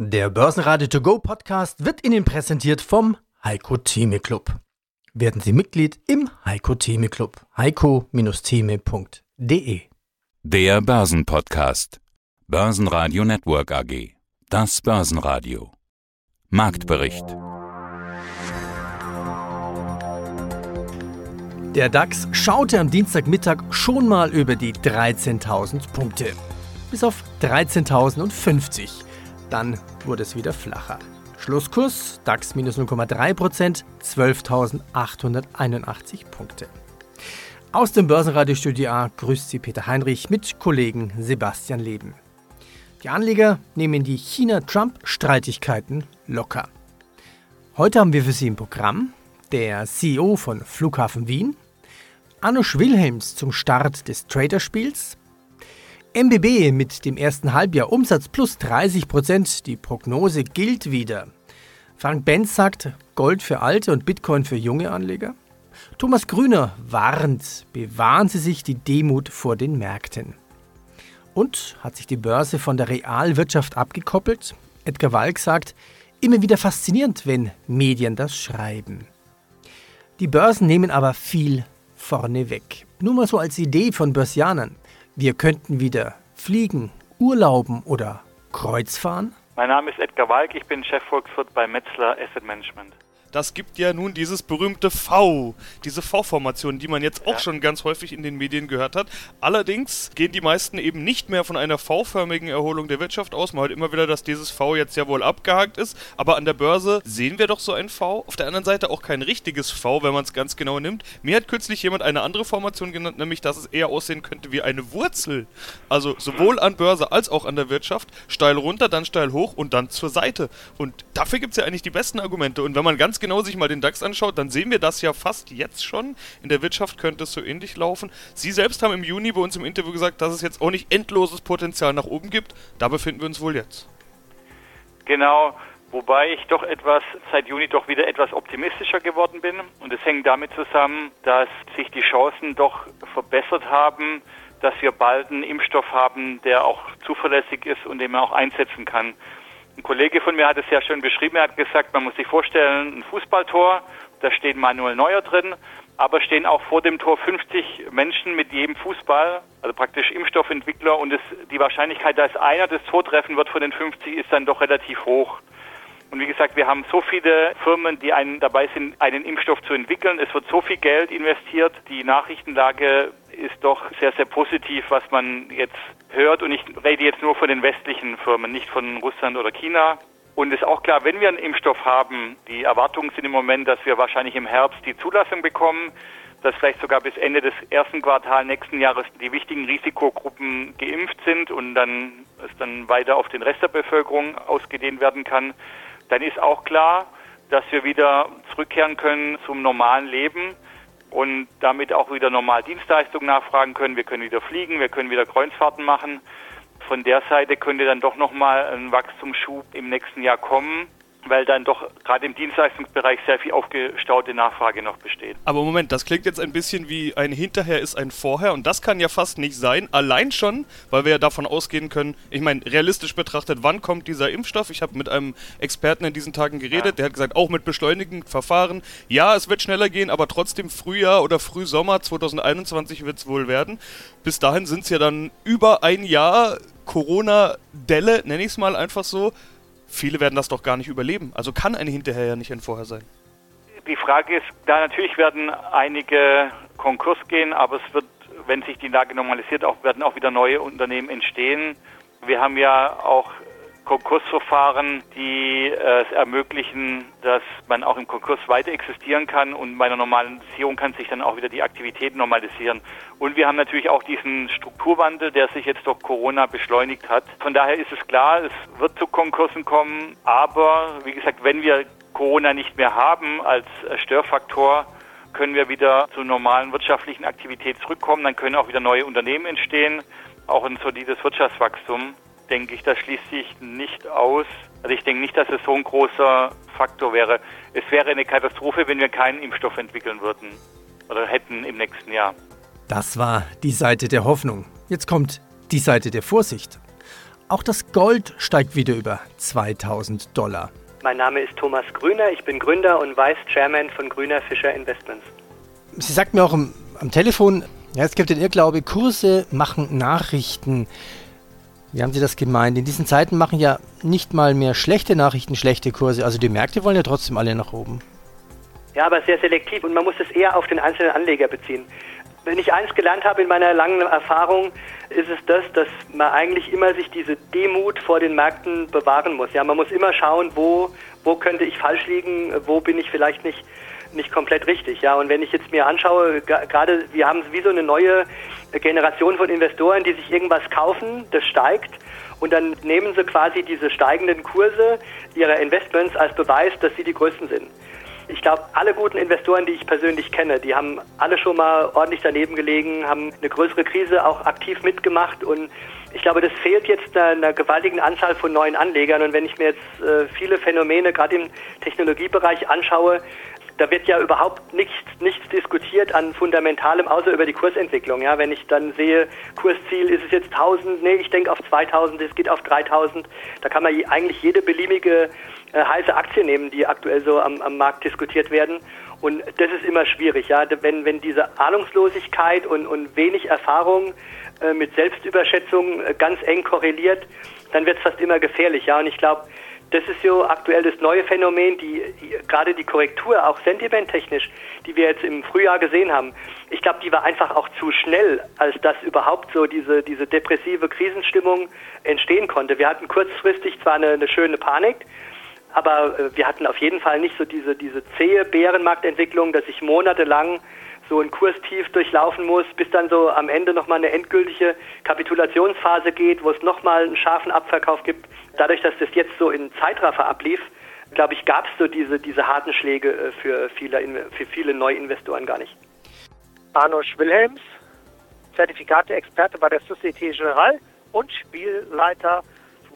Der Börsenradio To Go Podcast wird Ihnen präsentiert vom Heiko Theme Club. Werden Sie Mitglied im Heiko Theme Club. heiko-theme.de Der Börsenpodcast. Börsenradio Network AG. Das Börsenradio. Marktbericht. Der DAX schaute am Dienstagmittag schon mal über die 13.000 Punkte. Bis auf 13.050. Dann wurde es wieder flacher. Schlusskurs DAX minus 0,3%, 12.881 Punkte. Aus dem Börsenradiostudio A grüßt Sie Peter Heinrich mit Kollegen Sebastian Leben. Die Anleger nehmen die China-Trump-Streitigkeiten locker. Heute haben wir für Sie im Programm der CEO von Flughafen Wien, Anusch Wilhelms zum Start des Traderspiels, MBB mit dem ersten Halbjahr Umsatz plus 30 Prozent. Die Prognose gilt wieder. Frank Benz sagt Gold für alte und Bitcoin für junge Anleger. Thomas Grüner warnt, bewahren Sie sich die Demut vor den Märkten. Und hat sich die Börse von der Realwirtschaft abgekoppelt? Edgar Walk sagt, immer wieder faszinierend, wenn Medien das schreiben. Die Börsen nehmen aber viel vorne weg. Nur mal so als Idee von Börsianern. Wir könnten wieder fliegen, urlauben oder Kreuzfahren? Mein Name ist Edgar Walk, ich bin Chefvolkswirt bei Metzler Asset Management. Das gibt ja nun dieses berühmte V, diese V-Formation, die man jetzt auch ja. schon ganz häufig in den Medien gehört hat. Allerdings gehen die meisten eben nicht mehr von einer V-förmigen Erholung der Wirtschaft aus. Man hört immer wieder, dass dieses V jetzt ja wohl abgehakt ist. Aber an der Börse sehen wir doch so ein V. Auf der anderen Seite auch kein richtiges V, wenn man es ganz genau nimmt. Mir hat kürzlich jemand eine andere Formation genannt, nämlich dass es eher aussehen könnte wie eine Wurzel. Also sowohl an Börse als auch an der Wirtschaft. Steil runter, dann steil hoch und dann zur Seite. Und dafür gibt es ja eigentlich die besten Argumente. Und wenn man ganz genau sich mal den DAX anschaut, dann sehen wir das ja fast jetzt schon. In der Wirtschaft könnte es so ähnlich laufen. Sie selbst haben im Juni bei uns im Interview gesagt, dass es jetzt auch nicht endloses Potenzial nach oben gibt. Da befinden wir uns wohl jetzt. Genau. Wobei ich doch etwas seit Juni doch wieder etwas optimistischer geworden bin. Und es hängt damit zusammen, dass sich die Chancen doch verbessert haben, dass wir bald einen Impfstoff haben, der auch zuverlässig ist und den man auch einsetzen kann. Ein Kollege von mir hat es sehr schön beschrieben. Er hat gesagt, man muss sich vorstellen, ein Fußballtor, da steht Manuel Neuer drin, aber stehen auch vor dem Tor 50 Menschen mit jedem Fußball, also praktisch Impfstoffentwickler und es, die Wahrscheinlichkeit, dass einer das Tor treffen wird von den 50, ist dann doch relativ hoch. Und wie gesagt, wir haben so viele Firmen, die einen dabei sind, einen Impfstoff zu entwickeln. Es wird so viel Geld investiert. Die Nachrichtenlage ist doch sehr, sehr positiv, was man jetzt hört. Und ich rede jetzt nur von den westlichen Firmen, nicht von Russland oder China. Und es ist auch klar, wenn wir einen Impfstoff haben, die Erwartungen sind im Moment, dass wir wahrscheinlich im Herbst die Zulassung bekommen, dass vielleicht sogar bis Ende des ersten Quartals nächsten Jahres die wichtigen Risikogruppen geimpft sind und dann es dann weiter auf den Rest der Bevölkerung ausgedehnt werden kann dann ist auch klar, dass wir wieder zurückkehren können zum normalen Leben und damit auch wieder normal Dienstleistungen nachfragen können. Wir können wieder fliegen, wir können wieder Kreuzfahrten machen. Von der Seite könnte dann doch nochmal ein Wachstumsschub im nächsten Jahr kommen weil dann doch gerade im Dienstleistungsbereich sehr viel aufgestaute Nachfrage noch besteht. Aber Moment, das klingt jetzt ein bisschen wie ein Hinterher ist ein Vorher und das kann ja fast nicht sein. Allein schon, weil wir ja davon ausgehen können, ich meine, realistisch betrachtet, wann kommt dieser Impfstoff? Ich habe mit einem Experten in diesen Tagen geredet, ja. der hat gesagt, auch mit beschleunigten Verfahren, ja, es wird schneller gehen, aber trotzdem Frühjahr oder Frühsommer 2021 wird es wohl werden. Bis dahin sind es ja dann über ein Jahr Corona-Delle, nenne ich es mal einfach so viele werden das doch gar nicht überleben. Also kann eine hinterher ja nicht ein Vorher sein. Die Frage ist, da natürlich werden einige Konkurs gehen, aber es wird, wenn sich die Lage normalisiert, auch werden auch wieder neue Unternehmen entstehen. Wir haben ja auch Konkursverfahren, die äh, es ermöglichen, dass man auch im Konkurs weiter existieren kann und bei einer Normalisierung kann sich dann auch wieder die Aktivität normalisieren. Und wir haben natürlich auch diesen Strukturwandel, der sich jetzt durch Corona beschleunigt hat. Von daher ist es klar, es wird zu Konkursen kommen, aber wie gesagt, wenn wir Corona nicht mehr haben als Störfaktor, können wir wieder zur normalen wirtschaftlichen Aktivität zurückkommen, dann können auch wieder neue Unternehmen entstehen, auch ein solides Wirtschaftswachstum denke ich, das schließt sich nicht aus. Also ich denke nicht, dass es so ein großer Faktor wäre. Es wäre eine Katastrophe, wenn wir keinen Impfstoff entwickeln würden oder hätten im nächsten Jahr. Das war die Seite der Hoffnung. Jetzt kommt die Seite der Vorsicht. Auch das Gold steigt wieder über 2000 Dollar. Mein Name ist Thomas Grüner, ich bin Gründer und Vice Chairman von Grüner Fischer Investments. Sie sagt mir auch am, am Telefon, ja, es gibt den Irrglaube, Kurse machen Nachrichten. Wie haben Sie das gemeint? In diesen Zeiten machen ja nicht mal mehr schlechte Nachrichten schlechte Kurse. Also die Märkte wollen ja trotzdem alle nach oben. Ja, aber sehr selektiv und man muss es eher auf den einzelnen Anleger beziehen. Wenn ich eins gelernt habe in meiner langen Erfahrung, ist es das, dass man eigentlich immer sich diese Demut vor den Märkten bewahren muss. Ja, man muss immer schauen, wo, wo könnte ich falsch liegen, wo bin ich vielleicht nicht nicht komplett richtig. Ja, und wenn ich jetzt mir anschaue, gerade wir haben wie so eine neue Generation von Investoren, die sich irgendwas kaufen, das steigt und dann nehmen sie quasi diese steigenden Kurse ihrer Investments als Beweis, dass sie die größten sind. Ich glaube, alle guten Investoren, die ich persönlich kenne, die haben alle schon mal ordentlich daneben gelegen, haben eine größere Krise auch aktiv mitgemacht und ich glaube, das fehlt jetzt einer, gewaltigen Anzahl von neuen Anlegern. Und wenn ich mir jetzt äh, viele Phänomene gerade im Technologiebereich anschaue, da wird ja überhaupt nichts, nichts diskutiert an Fundamentalem, außer über die Kursentwicklung. Ja, wenn ich dann sehe, Kursziel ist es jetzt 1000, nee, ich denke auf 2000, es geht auf 3000. Da kann man eigentlich jede beliebige äh, heiße Aktie nehmen, die aktuell so am, am Markt diskutiert werden. Und das ist immer schwierig, ja, wenn, wenn diese Ahnungslosigkeit und, und wenig Erfahrung äh, mit Selbstüberschätzung äh, ganz eng korreliert, dann wird es fast immer gefährlich, ja. Und ich glaube, das ist so aktuell das neue Phänomen, die, die gerade die Korrektur, auch sentimenttechnisch, die wir jetzt im Frühjahr gesehen haben. Ich glaube, die war einfach auch zu schnell, als dass überhaupt so diese, diese depressive Krisenstimmung entstehen konnte. Wir hatten kurzfristig zwar eine, eine schöne Panik, aber äh, wir hatten auf jeden Fall nicht so diese, diese zähe Bärenmarktentwicklung, dass ich monatelang so ein Kurstief durchlaufen muss, bis dann so am Ende nochmal eine endgültige Kapitulationsphase geht, wo es nochmal einen scharfen Abverkauf gibt. Dadurch, dass das jetzt so in Zeitraffer ablief, glaube ich, gab es so diese, diese harten Schläge äh, für viele, für viele Neuinvestoren gar nicht. Arno Wilhelms, Zertifikate-Experte bei der Societe Generale und Spielleiter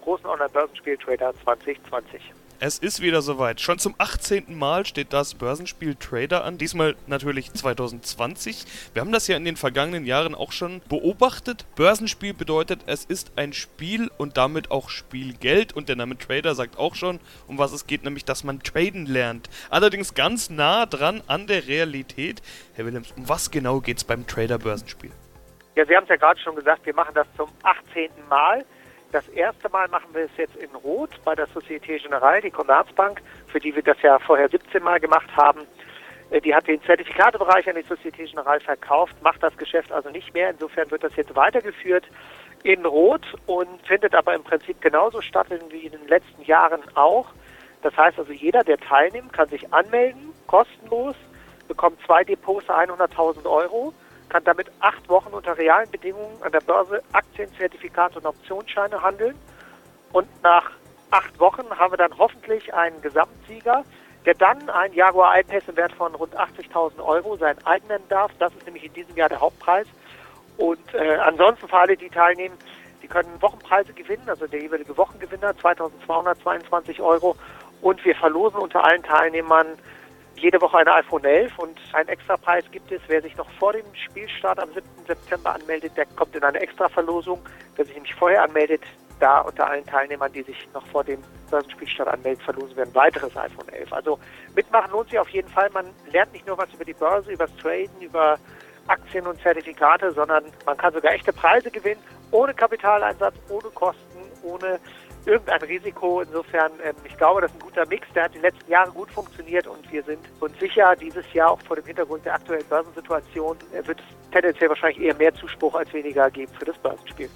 großen Online-Börsenspiel Trader 2020. Es ist wieder soweit. Schon zum 18. Mal steht das Börsenspiel Trader an. Diesmal natürlich 2020. Wir haben das ja in den vergangenen Jahren auch schon beobachtet. Börsenspiel bedeutet, es ist ein Spiel und damit auch Spielgeld. Und der Name Trader sagt auch schon, um was es geht, nämlich, dass man traden lernt. Allerdings ganz nah dran an der Realität. Herr Willems, um was genau geht es beim Trader-Börsenspiel? Ja, Sie haben es ja gerade schon gesagt, wir machen das zum 18. Mal. Das erste Mal machen wir es jetzt in Rot bei der Societe Generale, die Commerzbank, für die wir das ja vorher 17 Mal gemacht haben. Äh, die hat den Zertifikatebereich an die Societe Generale verkauft, macht das Geschäft also nicht mehr. Insofern wird das jetzt weitergeführt in Rot und findet aber im Prinzip genauso statt wie in den letzten Jahren auch. Das heißt also, jeder, der teilnimmt, kann sich anmelden, kostenlos, bekommt zwei Depots 100.000 Euro kann damit acht Wochen unter realen Bedingungen an der Börse Aktien, und Optionsscheine handeln. Und nach acht Wochen haben wir dann hoffentlich einen Gesamtsieger, der dann ein Jaguar I-Pace im Wert von rund 80.000 Euro sein eigen nennen darf. Das ist nämlich in diesem Jahr der Hauptpreis. Und äh, ansonsten für alle, die teilnehmen, die können Wochenpreise gewinnen, also der jeweilige Wochengewinner 2.222 Euro. Und wir verlosen unter allen Teilnehmern jede Woche eine iPhone 11 und einen Extrapreis gibt es. Wer sich noch vor dem Spielstart am 7. September anmeldet, der kommt in eine Extraverlosung. Wer sich nämlich vorher anmeldet, da unter allen Teilnehmern, die sich noch vor dem Börsenspielstart anmelden, verlosen wir ein weiteres iPhone 11. Also mitmachen lohnt sich auf jeden Fall. Man lernt nicht nur was über die Börse, über das Traden, über Aktien und Zertifikate, sondern man kann sogar echte Preise gewinnen, ohne Kapitaleinsatz, ohne Kosten, ohne irgendein Risiko. Insofern, ähm, ich glaube, das ist ein guter Mix. Der hat die letzten Jahre gut funktioniert und wir sind uns sicher, dieses Jahr auch vor dem Hintergrund der aktuellen Börsensituation äh, wird es tendenziell wahrscheinlich eher mehr Zuspruch als weniger geben für das Börsenspiel.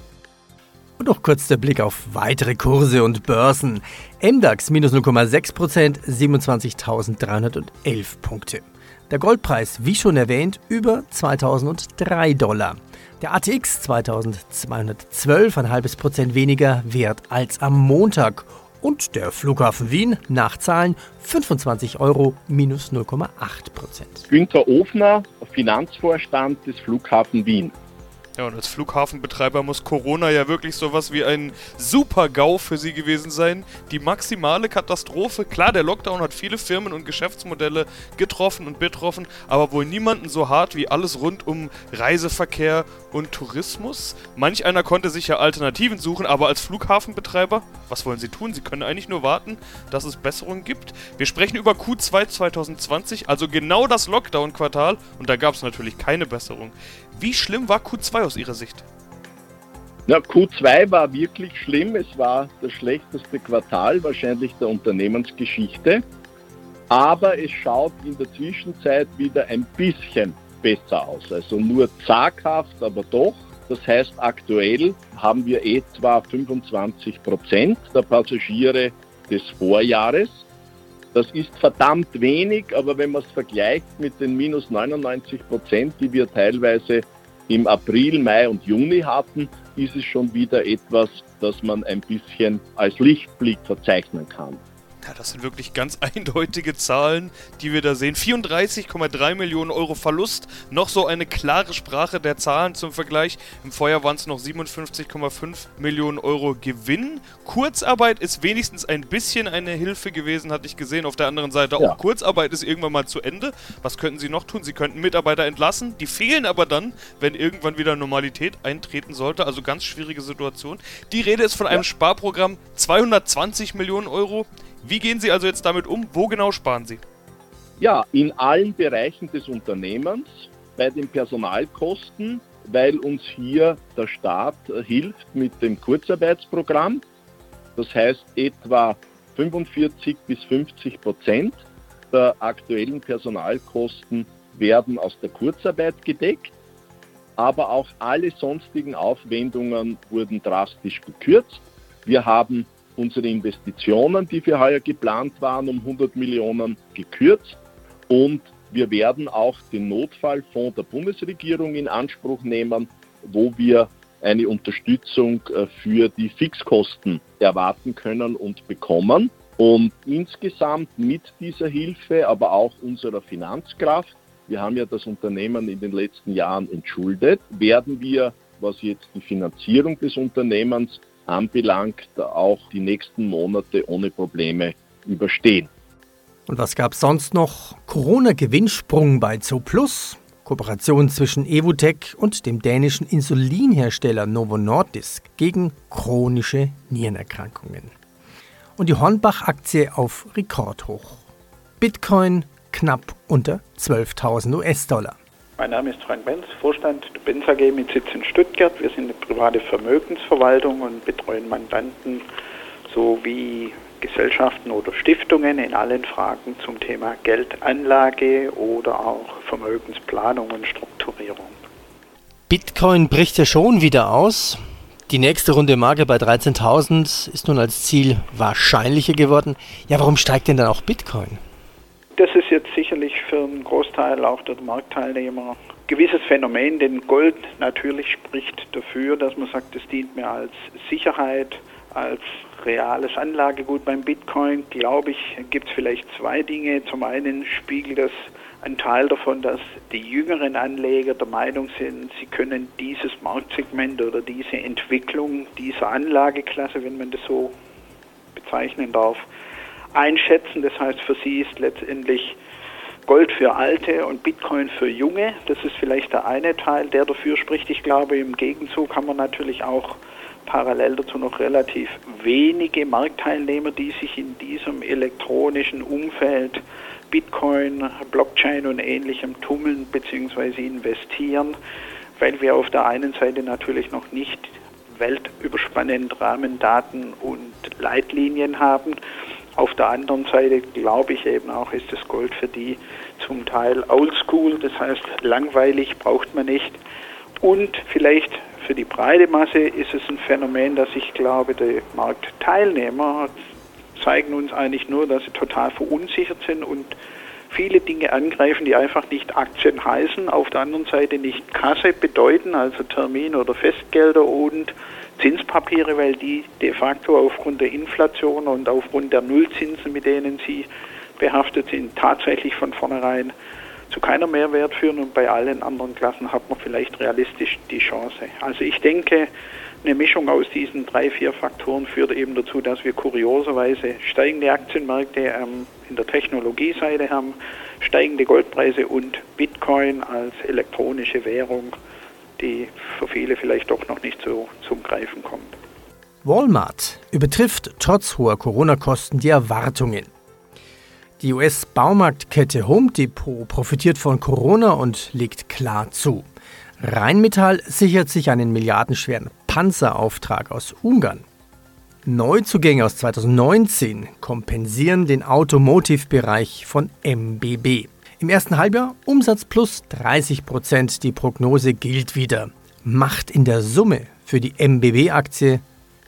Und noch kurz der Blick auf weitere Kurse und Börsen. MDAX minus 0,6% 27.311 Punkte. Der Goldpreis, wie schon erwähnt, über 2003 Dollar. Der ATX 2212 ein halbes Prozent weniger wert als am Montag. Und der Flughafen Wien Nachzahlen 25 Euro minus 0,8 Prozent. Günter Ofner, Finanzvorstand des Flughafen Wien. Ja, und als Flughafenbetreiber muss Corona ja wirklich sowas wie ein Super-GAU für sie gewesen sein. Die maximale Katastrophe. Klar, der Lockdown hat viele Firmen und Geschäftsmodelle getroffen und betroffen, aber wohl niemanden so hart wie alles rund um Reiseverkehr und Tourismus. Manch einer konnte sich ja Alternativen suchen, aber als Flughafenbetreiber, was wollen sie tun? Sie können eigentlich nur warten, dass es Besserungen gibt. Wir sprechen über Q2 2020, also genau das Lockdown-Quartal, und da gab es natürlich keine Besserung. Wie schlimm war Q2 aus Ihrer Sicht? Ja, Q2 war wirklich schlimm. Es war das schlechteste Quartal wahrscheinlich der Unternehmensgeschichte. Aber es schaut in der Zwischenzeit wieder ein bisschen besser aus. Also nur zaghaft, aber doch. Das heißt, aktuell haben wir etwa 25 Prozent der Passagiere des Vorjahres. Das ist verdammt wenig, aber wenn man es vergleicht mit den minus 99 Prozent, die wir teilweise im April, Mai und Juni hatten, ist es schon wieder etwas, das man ein bisschen als Lichtblick verzeichnen kann. Ja, das sind wirklich ganz eindeutige Zahlen, die wir da sehen. 34,3 Millionen Euro Verlust. Noch so eine klare Sprache der Zahlen zum Vergleich. Im Vorjahr waren es noch 57,5 Millionen Euro Gewinn. Kurzarbeit ist wenigstens ein bisschen eine Hilfe gewesen, hatte ich gesehen. Auf der anderen Seite ja. auch Kurzarbeit ist irgendwann mal zu Ende. Was könnten Sie noch tun? Sie könnten Mitarbeiter entlassen. Die fehlen aber dann, wenn irgendwann wieder Normalität eintreten sollte. Also ganz schwierige Situation. Die Rede ist von einem ja. Sparprogramm 220 Millionen Euro. Wie gehen Sie also jetzt damit um? Wo genau sparen Sie? Ja, in allen Bereichen des Unternehmens, bei den Personalkosten, weil uns hier der Staat hilft mit dem Kurzarbeitsprogramm. Das heißt, etwa 45 bis 50 Prozent der aktuellen Personalkosten werden aus der Kurzarbeit gedeckt, aber auch alle sonstigen Aufwendungen wurden drastisch gekürzt. Wir haben unsere Investitionen, die für heuer geplant waren, um 100 Millionen gekürzt und wir werden auch den Notfallfonds der Bundesregierung in Anspruch nehmen, wo wir eine Unterstützung äh, für die Fixkosten erwarten können und bekommen. Und insgesamt mit dieser Hilfe, aber auch unserer Finanzkraft, wir haben ja das Unternehmen in den letzten Jahren entschuldet, werden wir, was jetzt die Finanzierung des Unternehmens anbelangt, auch die nächsten Monate ohne Probleme überstehen. Und was gab es sonst noch? Corona-Gewinnsprung bei Zooplus, Kooperation zwischen Evotec und dem dänischen Insulinhersteller Novo Nordisk gegen chronische Nierenerkrankungen. Und die Hornbach-Aktie auf Rekordhoch. Bitcoin knapp unter 12.000 US-Dollar. Mein Name ist Frank Benz, Vorstand der Benz AG mit Sitz in Stuttgart. Wir sind eine private Vermögensverwaltung und betreuen Mandanten sowie Gesellschaften oder Stiftungen in allen Fragen zum Thema Geldanlage oder auch Vermögensplanung und Strukturierung. Bitcoin bricht ja schon wieder aus. Die nächste Runde Marke bei 13.000 ist nun als Ziel wahrscheinlicher geworden. Ja, warum steigt denn dann auch Bitcoin? Das ist jetzt sicherlich für einen Großteil auch der Marktteilnehmer ein gewisses Phänomen, denn Gold natürlich spricht dafür, dass man sagt, es dient mir als Sicherheit, als reales Anlagegut beim Bitcoin, glaube ich, gibt es vielleicht zwei Dinge. Zum einen spiegelt das ein Teil davon, dass die jüngeren Anleger der Meinung sind, sie können dieses Marktsegment oder diese Entwicklung dieser Anlageklasse, wenn man das so bezeichnen darf, einschätzen. Das heißt, für sie ist letztendlich Gold für Alte und Bitcoin für Junge. Das ist vielleicht der eine Teil, der dafür spricht. Ich glaube, im Gegenzug haben wir natürlich auch parallel dazu noch relativ wenige Marktteilnehmer, die sich in diesem elektronischen Umfeld Bitcoin, Blockchain und ähnlichem tummeln bzw. investieren, weil wir auf der einen Seite natürlich noch nicht weltüberspannend Rahmendaten und Leitlinien haben auf der anderen Seite glaube ich eben auch, ist das Gold für die zum Teil oldschool, das heißt langweilig braucht man nicht. Und vielleicht für die breite Masse ist es ein Phänomen, dass ich glaube, die Marktteilnehmer zeigen uns eigentlich nur, dass sie total verunsichert sind und viele Dinge angreifen, die einfach nicht Aktien heißen, auf der anderen Seite nicht Kasse bedeuten, also Termin oder Festgelder und Zinspapiere, weil die de facto aufgrund der Inflation und aufgrund der Nullzinsen, mit denen sie behaftet sind, tatsächlich von vornherein zu keiner Mehrwert führen und bei allen anderen Klassen hat man vielleicht realistisch die Chance. Also ich denke, eine Mischung aus diesen drei, vier Faktoren führt eben dazu, dass wir kurioserweise steigende Aktienmärkte ähm, in der Technologieseite haben, steigende Goldpreise und Bitcoin als elektronische Währung, die für viele vielleicht doch noch nicht so zum Greifen kommt. Walmart übertrifft trotz hoher Corona-Kosten die Erwartungen. Die US-Baumarktkette Home Depot profitiert von Corona und legt klar zu. Rheinmetall sichert sich einen milliardenschweren Panzerauftrag aus Ungarn. Neuzugänge aus 2019 kompensieren den Automotive-Bereich von MBB. Im ersten Halbjahr Umsatz plus 30 Prozent. Die Prognose gilt wieder. Macht in der Summe für die MBB-Aktie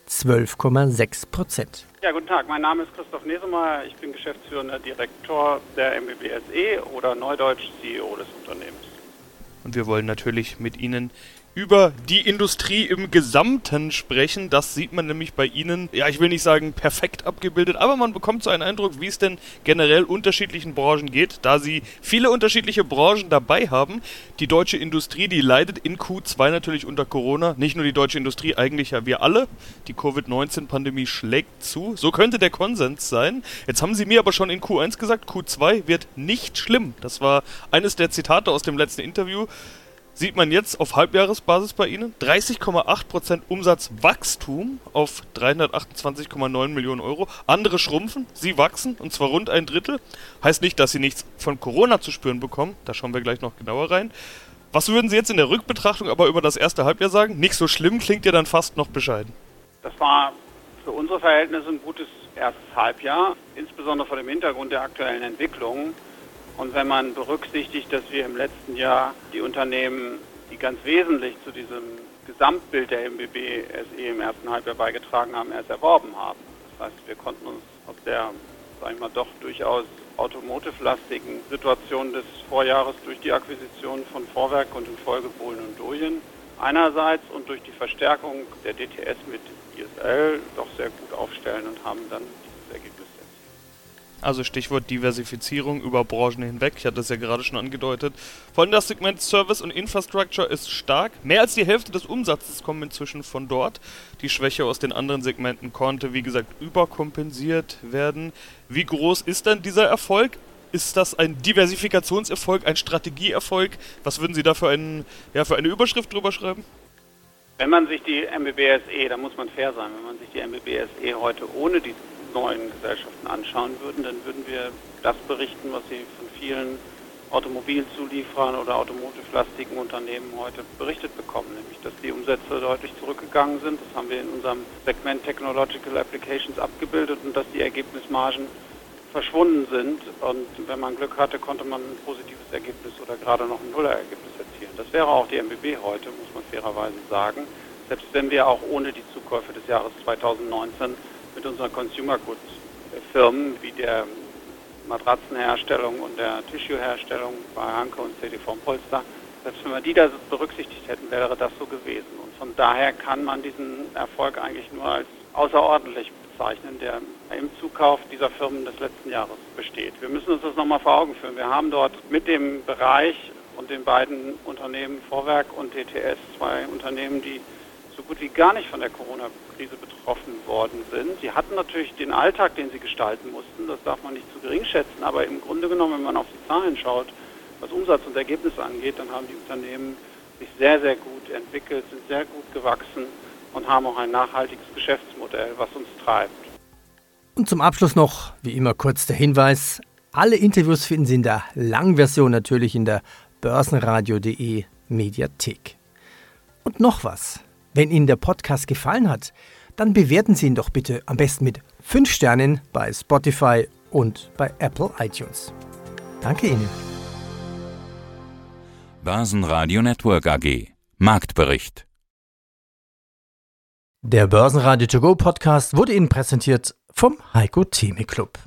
12,6 Prozent. Ja, guten Tag. Mein Name ist Christoph Nesemeyer. Ich bin geschäftsführender Direktor der MBB SE oder Neudeutsch CEO des Unternehmens. Und wir wollen natürlich mit Ihnen über die Industrie im Gesamten sprechen. Das sieht man nämlich bei Ihnen, ja, ich will nicht sagen perfekt abgebildet, aber man bekommt so einen Eindruck, wie es denn generell unterschiedlichen Branchen geht, da Sie viele unterschiedliche Branchen dabei haben. Die deutsche Industrie, die leidet in Q2 natürlich unter Corona. Nicht nur die deutsche Industrie, eigentlich ja wir alle. Die Covid-19-Pandemie schlägt zu. So könnte der Konsens sein. Jetzt haben Sie mir aber schon in Q1 gesagt, Q2 wird nicht schlimm. Das war eines der Zitate aus dem letzten Interview sieht man jetzt auf Halbjahresbasis bei Ihnen 30,8% Umsatzwachstum auf 328,9 Millionen Euro. Andere schrumpfen, Sie wachsen und zwar rund ein Drittel. Heißt nicht, dass Sie nichts von Corona zu spüren bekommen, da schauen wir gleich noch genauer rein. Was würden Sie jetzt in der Rückbetrachtung aber über das erste Halbjahr sagen? Nicht so schlimm, klingt ja dann fast noch bescheiden. Das war für unsere Verhältnisse ein gutes erstes Halbjahr, insbesondere vor dem Hintergrund der aktuellen Entwicklungen. Und wenn man berücksichtigt, dass wir im letzten Jahr die Unternehmen, die ganz wesentlich zu diesem Gesamtbild der MBB SE im ersten Halbjahr beigetragen haben, erst erworben haben. Das heißt, wir konnten uns aus der, sag ich mal, doch durchaus automotive-lastigen Situation des Vorjahres durch die Akquisition von Vorwerk und in Folge Bohlen und Doyen einerseits und durch die Verstärkung der DTS mit ISL doch sehr gut aufstellen und haben dann dieses Ergebnis also Stichwort Diversifizierung über Branchen hinweg. Ich hatte es ja gerade schon angedeutet. Vor allem das Segment Service und Infrastructure ist stark. Mehr als die Hälfte des Umsatzes kommt inzwischen von dort. Die Schwäche aus den anderen Segmenten konnte, wie gesagt, überkompensiert werden. Wie groß ist denn dieser Erfolg? Ist das ein Diversifikationserfolg, ein Strategieerfolg? Was würden Sie da für, einen, ja, für eine Überschrift drüber schreiben? Wenn man sich die MBBSE, da muss man fair sein, wenn man sich die MBBSE heute ohne die neuen Gesellschaften anschauen würden, dann würden wir das berichten, was Sie von vielen Automobilzulieferern oder automotivlastigen Unternehmen heute berichtet bekommen, nämlich dass die Umsätze deutlich zurückgegangen sind. Das haben wir in unserem Segment Technological Applications abgebildet und dass die Ergebnismargen verschwunden sind. Und wenn man Glück hatte, konnte man ein positives Ergebnis oder gerade noch ein Nullerergebnis erzielen. Das wäre auch die MBB heute, muss man fairerweise sagen. Selbst wenn wir auch ohne die Zukäufe des Jahres 2019 mit unseren Consumer Goods Firmen wie der Matratzenherstellung und der Tissue-Herstellung bei Hanke und CDV Polster. Selbst wenn wir die da berücksichtigt hätten, wäre das so gewesen. Und von daher kann man diesen Erfolg eigentlich nur als außerordentlich bezeichnen, der im Zukauf dieser Firmen des letzten Jahres besteht. Wir müssen uns das nochmal vor Augen führen. Wir haben dort mit dem Bereich und den beiden Unternehmen Vorwerk und DTS zwei Unternehmen, die so gut wie gar nicht von der Corona-Krise betroffen worden sind. Sie hatten natürlich den Alltag, den sie gestalten mussten, das darf man nicht zu gering schätzen, aber im Grunde genommen, wenn man auf die Zahlen schaut, was Umsatz und Ergebnisse angeht, dann haben die Unternehmen sich sehr, sehr gut entwickelt, sind sehr gut gewachsen und haben auch ein nachhaltiges Geschäftsmodell, was uns treibt. Und zum Abschluss noch, wie immer, kurz der Hinweis. Alle Interviews finden Sie in der Langversion natürlich in der börsenradio.de Mediathek. Und noch was. Wenn Ihnen der Podcast gefallen hat, dann bewerten Sie ihn doch bitte am besten mit 5 Sternen bei Spotify und bei Apple iTunes. Danke Ihnen. Börsenradio Network AG Marktbericht Der Börsenradio To Go Podcast wurde Ihnen präsentiert vom Heiko Theme Club.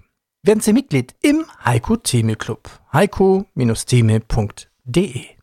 Werden Sie Mitglied im Heiko Theme Club. heiko-theme.de